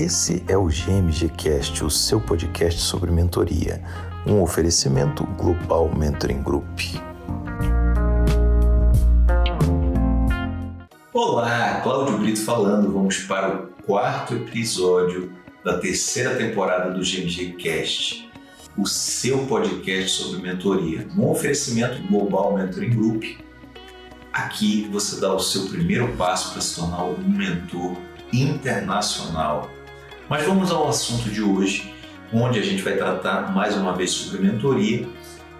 Esse é o GMG Cast, o seu podcast sobre mentoria, um oferecimento Global Mentoring Group. Olá, Cláudio Brito falando. Vamos para o quarto episódio da terceira temporada do GMG Cast, o seu podcast sobre mentoria, um oferecimento Global Mentoring Group. Aqui você dá o seu primeiro passo para se tornar um mentor internacional. Mas vamos ao assunto de hoje, onde a gente vai tratar mais uma vez sobre mentoria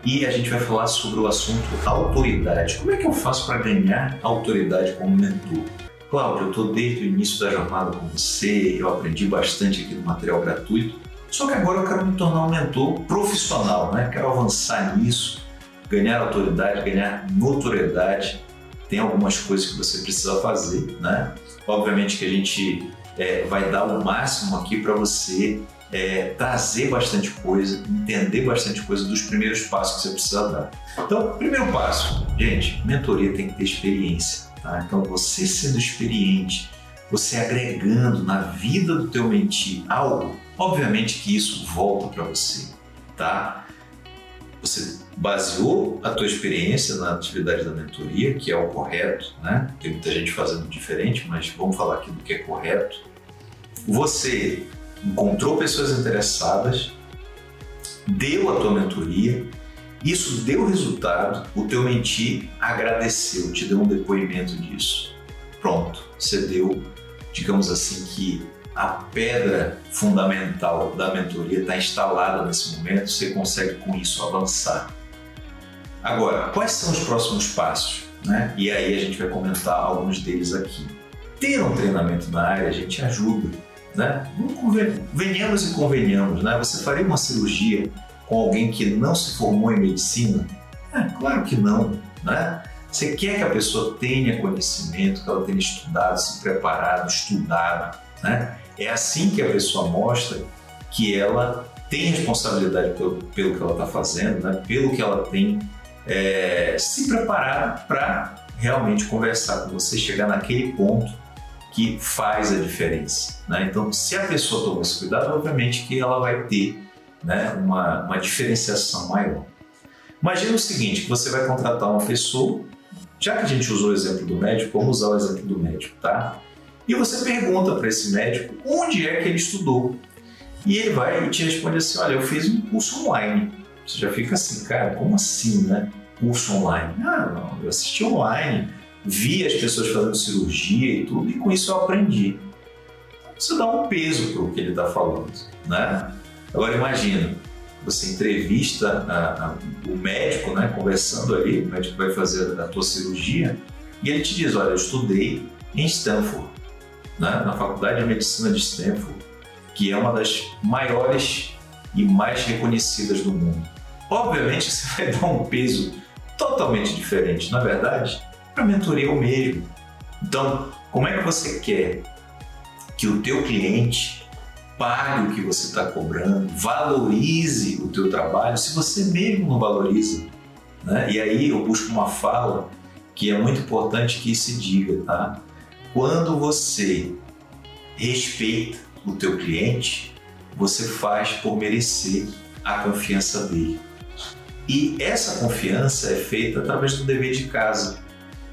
e a gente vai falar sobre o assunto autoridade. Como é que eu faço para ganhar autoridade como mentor? Cláudio, eu estou desde o início da jornada com você, eu aprendi bastante aqui no material gratuito, só que agora eu quero me tornar um mentor profissional, né? quero avançar nisso, ganhar autoridade, ganhar notoriedade. Tem algumas coisas que você precisa fazer, né? Obviamente que a gente é, vai dar o máximo aqui para você é, trazer bastante coisa, entender bastante coisa dos primeiros passos que você precisa dar. Então, primeiro passo, gente, mentoria tem que ter experiência. Tá? Então, você sendo experiente, você agregando na vida do teu mentir algo, obviamente que isso volta para você, tá? Você baseou a tua experiência na atividade da mentoria, que é o correto, né? Tem muita gente fazendo diferente, mas vamos falar aqui do que é correto. Você encontrou pessoas interessadas, deu a tua mentoria, isso deu resultado, o teu mentir agradeceu, te deu um depoimento disso. Pronto, você deu, digamos assim, que a pedra fundamental da mentoria está instalada nesse momento, você consegue com isso avançar. Agora, quais são os próximos passos? Né? E aí a gente vai comentar alguns deles aqui. Ter um treinamento na área a gente ajuda. Né? Venhamos e convenhamos, né? Você faria uma cirurgia com alguém que não se formou em medicina? É, claro que não, né? Você quer que a pessoa tenha conhecimento, que ela tenha estudado, se preparado, estudado, né? É assim que a pessoa mostra que ela tem responsabilidade pelo, pelo que ela está fazendo, né? pelo que ela tem é, se preparado para realmente conversar com você, chegar naquele ponto que faz a diferença. Né? Então, se a pessoa tomar esse cuidado, obviamente que ela vai ter né, uma, uma diferenciação maior. Imagina o seguinte, você vai contratar uma pessoa, já que a gente usou o exemplo do médico, vamos usar o exemplo do médico, tá? E você pergunta para esse médico onde é que ele estudou. E ele vai e te responde assim: Olha, eu fiz um curso online. Você já fica assim, cara, como assim, né? Curso online? Ah, não, eu assisti online, vi as pessoas fazendo cirurgia e tudo, e com isso eu aprendi. Você dá um peso para o que ele está falando, né? Agora imagina, você entrevista a, a, o médico, né, conversando ali, o médico vai fazer a tua cirurgia, e ele te diz, olha, eu estudei em Stanford, né, na Faculdade de Medicina de Stanford, que é uma das maiores e mais reconhecidas do mundo. Obviamente você vai dar um peso totalmente diferente, na verdade, para a mentoria é o mesmo. Então, como é que você quer que o teu cliente pague o que você está cobrando, valorize o teu trabalho, se você mesmo não valoriza? Né? E aí eu busco uma fala que é muito importante que se diga, tá? Quando você respeita o teu cliente, você faz por merecer a confiança dele. E essa confiança é feita através do dever de casa.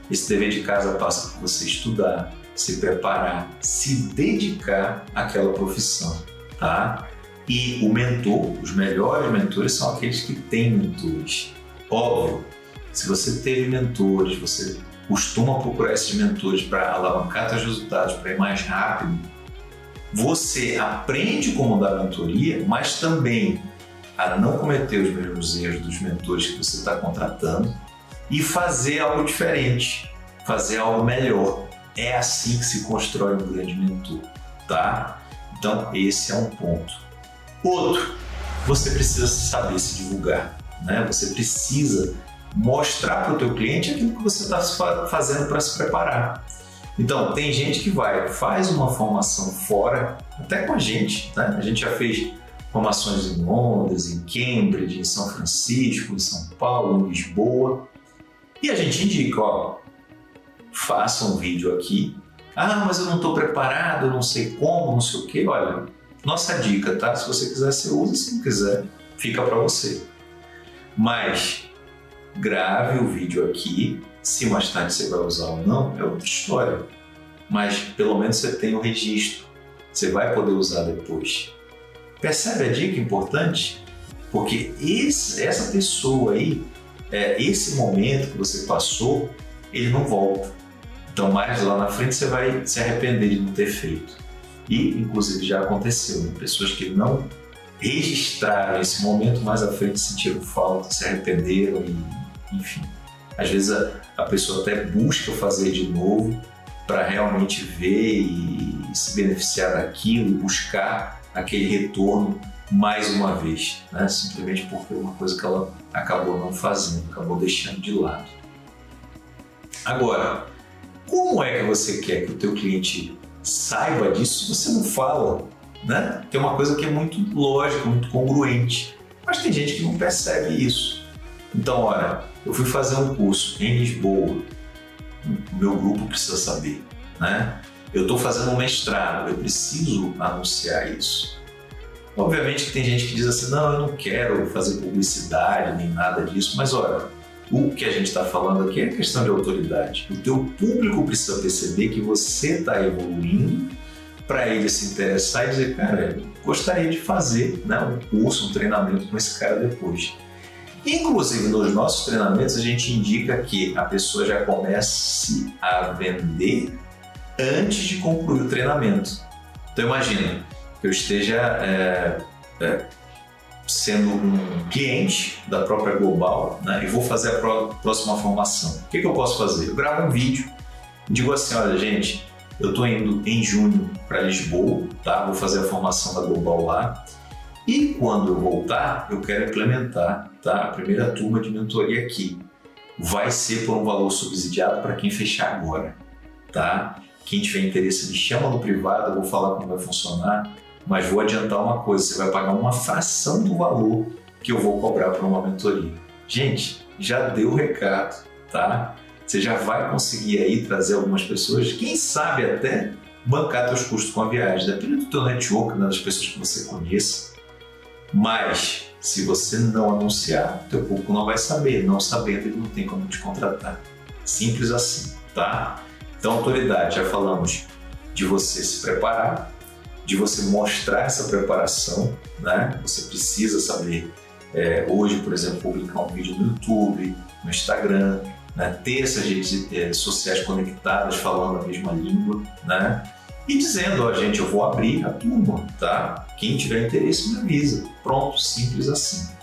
Esse dever de casa passa por você estudar, se preparar, se dedicar àquela profissão, tá? E o mentor, os melhores mentores são aqueles que têm mentores. Óbvio, se você teve mentores, você costuma procurar esses mentores para alavancar seus resultados, para ir mais rápido, você aprende como dar mentoria, mas também a não cometer os mesmos erros dos mentores que você está contratando e fazer algo diferente, fazer algo melhor. É assim que se constrói um grande mentor, tá? Então esse é um ponto. Outro, você precisa saber se divulgar, né? Você precisa mostrar para o teu cliente aquilo que você está fazendo para se preparar. Então, tem gente que vai, faz uma formação fora, até com a gente, né? A gente já fez formações em Londres, em Cambridge, em São Francisco, em São Paulo, em Lisboa. E a gente indica, ó, faça um vídeo aqui, Ah, mas eu não estou preparado, não sei como, não sei o quê. Olha, nossa dica, tá? Se você quiser, você usa. Se não quiser, fica para você. Mas grave o vídeo aqui. Se mais tarde você vai usar ou não, é outra história. Mas pelo menos você tem o registro. Você vai poder usar depois. Percebe a dica importante? Porque esse, essa pessoa aí, é, esse momento que você passou, ele não volta. Então, mais lá na frente, você vai se arrepender de não ter feito. E, inclusive, já aconteceu, né? pessoas que não registraram esse momento, mais à frente sentiram falta, se arrependeram e, enfim. Às vezes a, a pessoa até busca fazer de novo para realmente ver e se beneficiar daquilo, buscar aquele retorno mais uma vez, né? simplesmente porque é uma coisa que ela acabou não fazendo, acabou deixando de lado. Agora, como é que você quer que o teu cliente saiba disso se você não fala? Né? Tem uma coisa que é muito lógica, muito congruente, mas tem gente que não percebe isso. Então, olha, eu fui fazer um curso em Lisboa, o meu grupo precisa saber, né? Eu estou fazendo um mestrado, eu preciso anunciar isso. Obviamente que tem gente que diz assim, não, eu não quero fazer publicidade nem nada disso, mas olha, o que a gente está falando aqui é questão de autoridade. O teu público precisa perceber que você está evoluindo para ele se interessar e dizer, cara, gostaria de fazer né, um curso, um treinamento com esse cara depois. Inclusive, nos nossos treinamentos, a gente indica que a pessoa já comece a vender antes de concluir o treinamento. Então, imagina que eu esteja é, é, sendo um cliente da própria Global né, e vou fazer a próxima formação. O que, que eu posso fazer? Eu gravo um vídeo digo assim: olha, gente, eu estou indo em junho para Lisboa, tá? vou fazer a formação da Global lá. E quando eu voltar, eu quero implementar tá? a primeira turma de mentoria aqui. Vai ser por um valor subsidiado para quem fechar agora. Tá? Quem tiver interesse, me chama no privado, eu vou falar como vai funcionar mas vou adiantar uma coisa: você vai pagar uma fração do valor que eu vou cobrar por uma mentoria. Gente, já deu o recado, tá? Você já vai conseguir aí trazer algumas pessoas, quem sabe até bancar seus custos com a viagem, depende do teu network, né, das pessoas que você conheça. Mas se você não anunciar, teu público não vai saber, não sabendo ele não tem como te contratar. Simples assim, tá? Então, autoridade, já falamos de você se preparar, de você mostrar essa preparação, né? Você precisa saber é, hoje, por exemplo, publicar um vídeo no YouTube, no Instagram, né? ter essas redes sociais conectadas falando a mesma língua, né? E dizendo, ó, gente, eu vou abrir a turma, tá? Quem tiver interesse me avisa. Pronto, simples assim.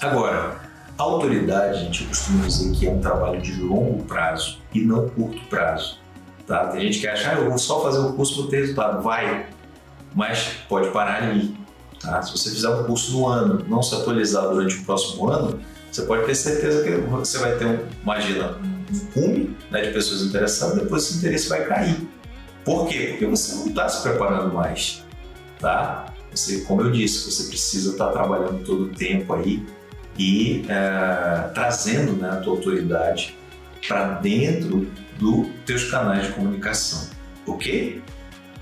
Agora, a autoridade, gente, eu costumo dizer que é um trabalho de longo prazo e não curto prazo. Tá? Tem gente que acha, ah, eu vou só fazer o curso para ter resultado. Vai, mas pode parar ali. Tá? Se você fizer um curso no ano, não se atualizar durante o próximo ano, você pode ter certeza que você vai ter, um, imagina, um cume né, de pessoas interessadas, depois esse interesse vai cair. Por quê? Porque você não está se preparando mais. Tá? Você, como eu disse, você precisa estar tá trabalhando todo o tempo aí e é, trazendo né, a tua autoridade para dentro dos teus canais de comunicação, ok?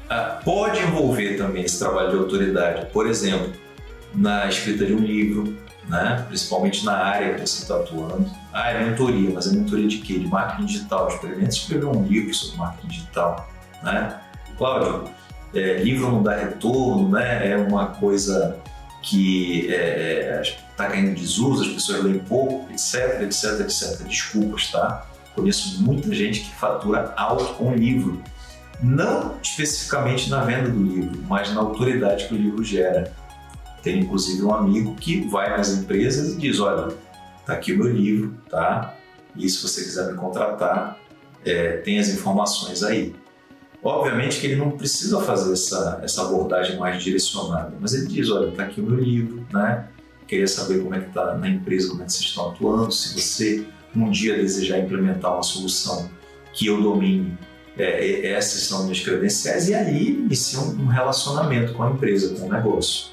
Ah, pode envolver também esse trabalho de autoridade, por exemplo, na escrita de um livro, né? principalmente na área que você está atuando. Ah, é mentoria, mas é mentoria de quê? De marketing digital. Experimenta escrever um livro sobre marketing digital. Né? Cláudio, é, livro não dá retorno, né? é uma coisa que está é, é caindo em desuso, as pessoas leem pouco, etc, etc, etc. Desculpas, tá? Conheço muita gente que fatura alto com livro. Não especificamente na venda do livro, mas na autoridade que o livro gera. Tem inclusive um amigo que vai nas empresas e diz: Olha, tá aqui o meu livro, tá? E se você quiser me contratar, é, tem as informações aí. Obviamente que ele não precisa fazer essa, essa abordagem mais direcionada, mas ele diz: Olha, tá aqui o meu livro, né? Queria saber como é que tá na empresa, como é que vocês estão atuando, se você um dia desejar implementar uma solução que eu domine, é, é, essas são minhas credenciais, e aí inicia um relacionamento com a empresa, com o negócio.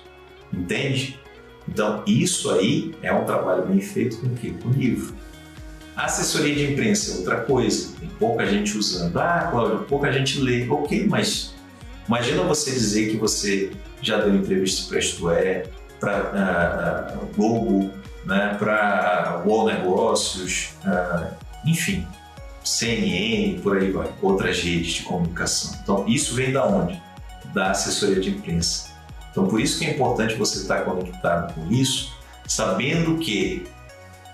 Entende? Então, isso aí é um trabalho bem feito com o quê? Com o livro. Assessoria de imprensa é outra coisa. Tem pouca gente usando. Ah, Cláudio, pouca gente lê. Ok, mas imagina você dizer que você já deu entrevista para Isto É, para uh, ah, uh, ah, Globo, né, para Wall Negócios, uh, enfim, CNN, por aí vai, outras redes de comunicação. Então, isso vem da onde? Da assessoria de imprensa. Então, por isso que é importante você estar conectado com isso, sabendo que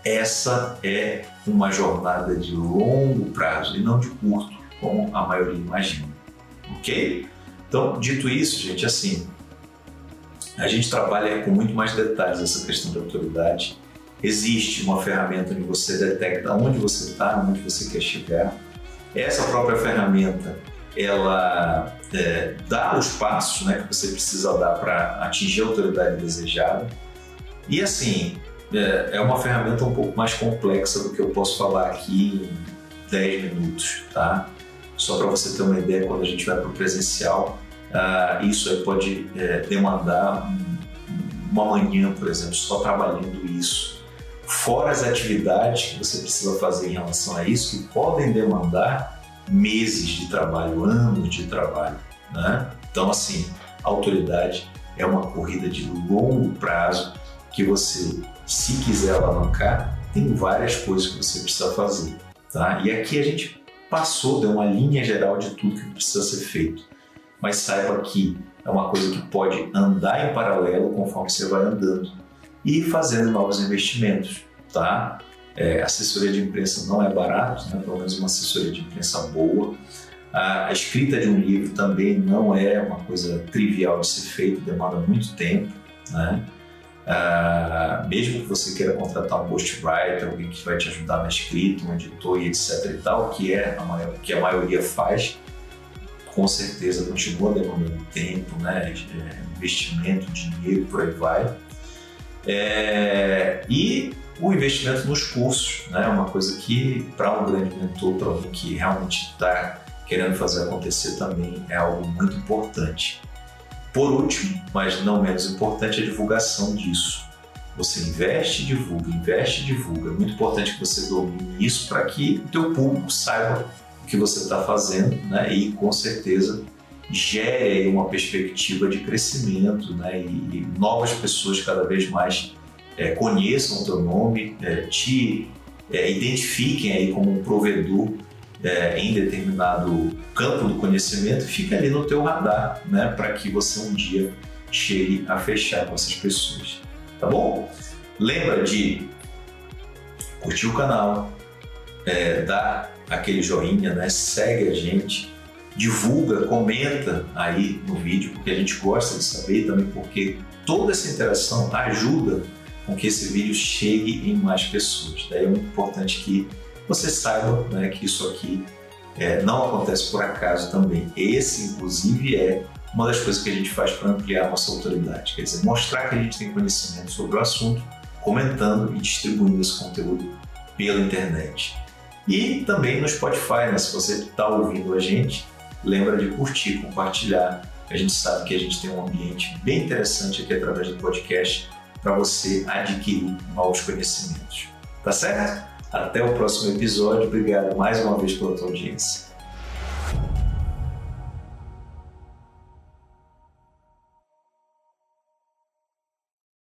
essa é uma jornada de longo prazo e não de curto, como a maioria imagina. Ok? Então, dito isso, gente, assim, a gente trabalha com muito mais detalhes essa questão de autoridade. Existe uma ferramenta onde você detecta onde você está, onde você quer chegar. Essa própria ferramenta, ela é, dá os passos né, que você precisa dar para atingir a autoridade desejada. E assim, é, é uma ferramenta um pouco mais complexa do que eu posso falar aqui em 10 minutos, tá? Só para você ter uma ideia, quando a gente vai para o presencial, uh, isso pode é, demandar uma manhã, por exemplo, só trabalhando isso. Fora as atividades que você precisa fazer em relação a isso, que podem demandar meses de trabalho, anos de trabalho. Né? Então, assim, autoridade é uma corrida de longo prazo que você, se quiser alavancar, tem várias coisas que você precisa fazer. Tá? E aqui a gente passou, deu uma linha geral de tudo que precisa ser feito mas saiba que é uma coisa que pode andar em paralelo conforme você vai andando e fazendo novos investimentos, tá? É, assessoria de imprensa não é barato, né? pelo menos uma assessoria de imprensa boa. A, escrita de um livro também não é uma coisa trivial de ser feita, demanda muito tempo, né? Ah, mesmo que você queira contratar um ghostwriter, alguém que vai te ajudar na escrita, um editor e etc e tal, que é a, maior, que a maioria faz, com certeza continua demandando tempo, né? É, investimento, dinheiro, por aí vai. É, e o investimento nos cursos, né? Uma coisa que para um grande mentor, para alguém que realmente está querendo fazer acontecer também é algo muito importante. Por último, mas não menos importante, a divulgação disso. Você investe e divulga, investe e divulga. É muito importante que você domine isso para que o teu público saiba o que você está fazendo né? e com certeza gere uma perspectiva de crescimento né? e, e novas pessoas cada vez mais é, conheçam o teu nome, é, te é, identifiquem aí como um provedor é, em determinado campo do conhecimento fique ali no teu radar né? para que você um dia chegue a fechar com essas pessoas. Tá bom? Lembra de curtir o canal, é, dar aquele joinha, né? Segue a gente, divulga, comenta aí no vídeo, porque a gente gosta de saber também, porque toda essa interação ajuda com que esse vídeo chegue em mais pessoas. Daí é muito importante que você saiba né, que isso aqui é, não acontece por acaso também. Esse, inclusive, é uma das coisas que a gente faz para ampliar a nossa autoridade, quer dizer, mostrar que a gente tem conhecimento sobre o assunto, comentando e distribuindo esse conteúdo pela internet. E também no Spotify, né? se você está ouvindo a gente, lembra de curtir, compartilhar. A gente sabe que a gente tem um ambiente bem interessante aqui através do podcast para você adquirir novos conhecimentos. Tá certo? Até o próximo episódio. Obrigado mais uma vez pela tua audiência.